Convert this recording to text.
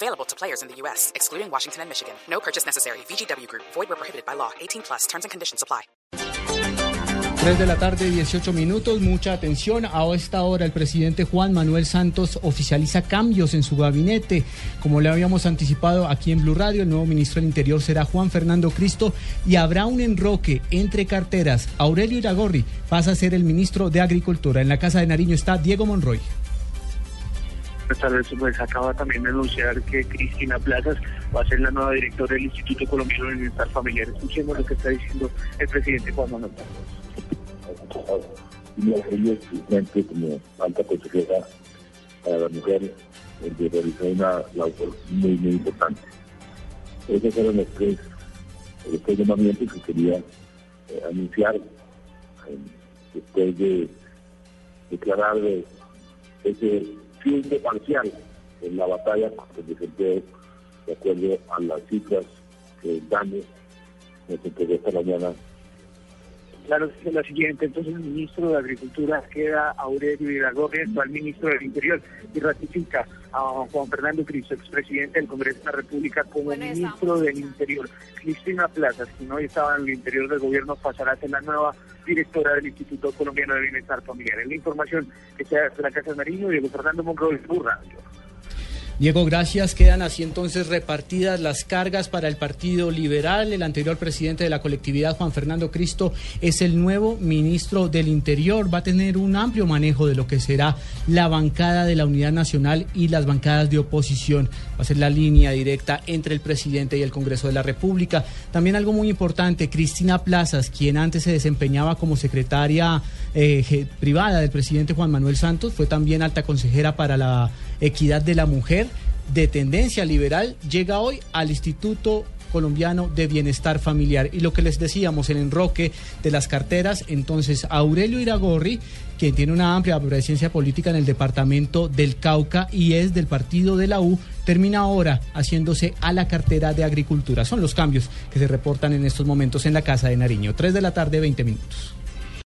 Available to players in the U.S., excluding Washington and Michigan. No purchase necessary. VGW Group. Void where prohibited by law. 18 plus. Terms and conditions apply. 3 de la tarde, 18 minutos. Mucha atención. A esta hora el presidente Juan Manuel Santos oficializa cambios en su gabinete. Como le habíamos anticipado aquí en Blue Radio, el nuevo ministro del Interior será Juan Fernando Cristo y habrá un enroque entre carteras. Aurelio pasa a ser el ministro de Agricultura. En la Casa de Nariño está Diego Monroy. Tal vez pues acaba también de anunciar que Cristina Plazas va a ser la nueva directora del Instituto Colombiano de Bienestar Familiar. Escuchemos lo que está diciendo el presidente Juan Manuel Santos. Y como alta consejera para la mujer, donde realizó una labor muy, muy importante. Esos fueron los tres, los tres llamamientos que quería eh, anunciar eh, después de declarar eh, ese de parcial en la batalla contra el desempleo, de acuerdo a las cifras que el daño nos entregó esta mañana Claro, es la siguiente. Entonces, el ministro de Agricultura queda Aurelio Iragorri, actual ministro del Interior, y ratifica a Juan Fernando Cristo, expresidente del Congreso de la República, como ministro del Interior. Cristina Plazas, quien hoy estaba en el interior del gobierno, pasará a ser la nueva directora del Instituto Colombiano de Bienestar Familiar. Es la información que se hace de la Casa de Marino, Diego Fernando Monroy, Radio. Diego, gracias. Quedan así entonces repartidas las cargas para el Partido Liberal. El anterior presidente de la colectividad, Juan Fernando Cristo, es el nuevo ministro del Interior. Va a tener un amplio manejo de lo que será la bancada de la Unidad Nacional y las bancadas de oposición. Va a ser la línea directa entre el presidente y el Congreso de la República. También algo muy importante, Cristina Plazas, quien antes se desempeñaba como secretaria eh, privada del presidente Juan Manuel Santos, fue también alta consejera para la equidad de la mujer de tendencia liberal llega hoy al Instituto colombiano de bienestar familiar. Y lo que les decíamos, el enroque de las carteras, entonces Aurelio Iragorri, quien tiene una amplia presencia política en el departamento del Cauca y es del partido de la U, termina ahora haciéndose a la cartera de agricultura. Son los cambios que se reportan en estos momentos en la Casa de Nariño. Tres de la tarde, 20 minutos.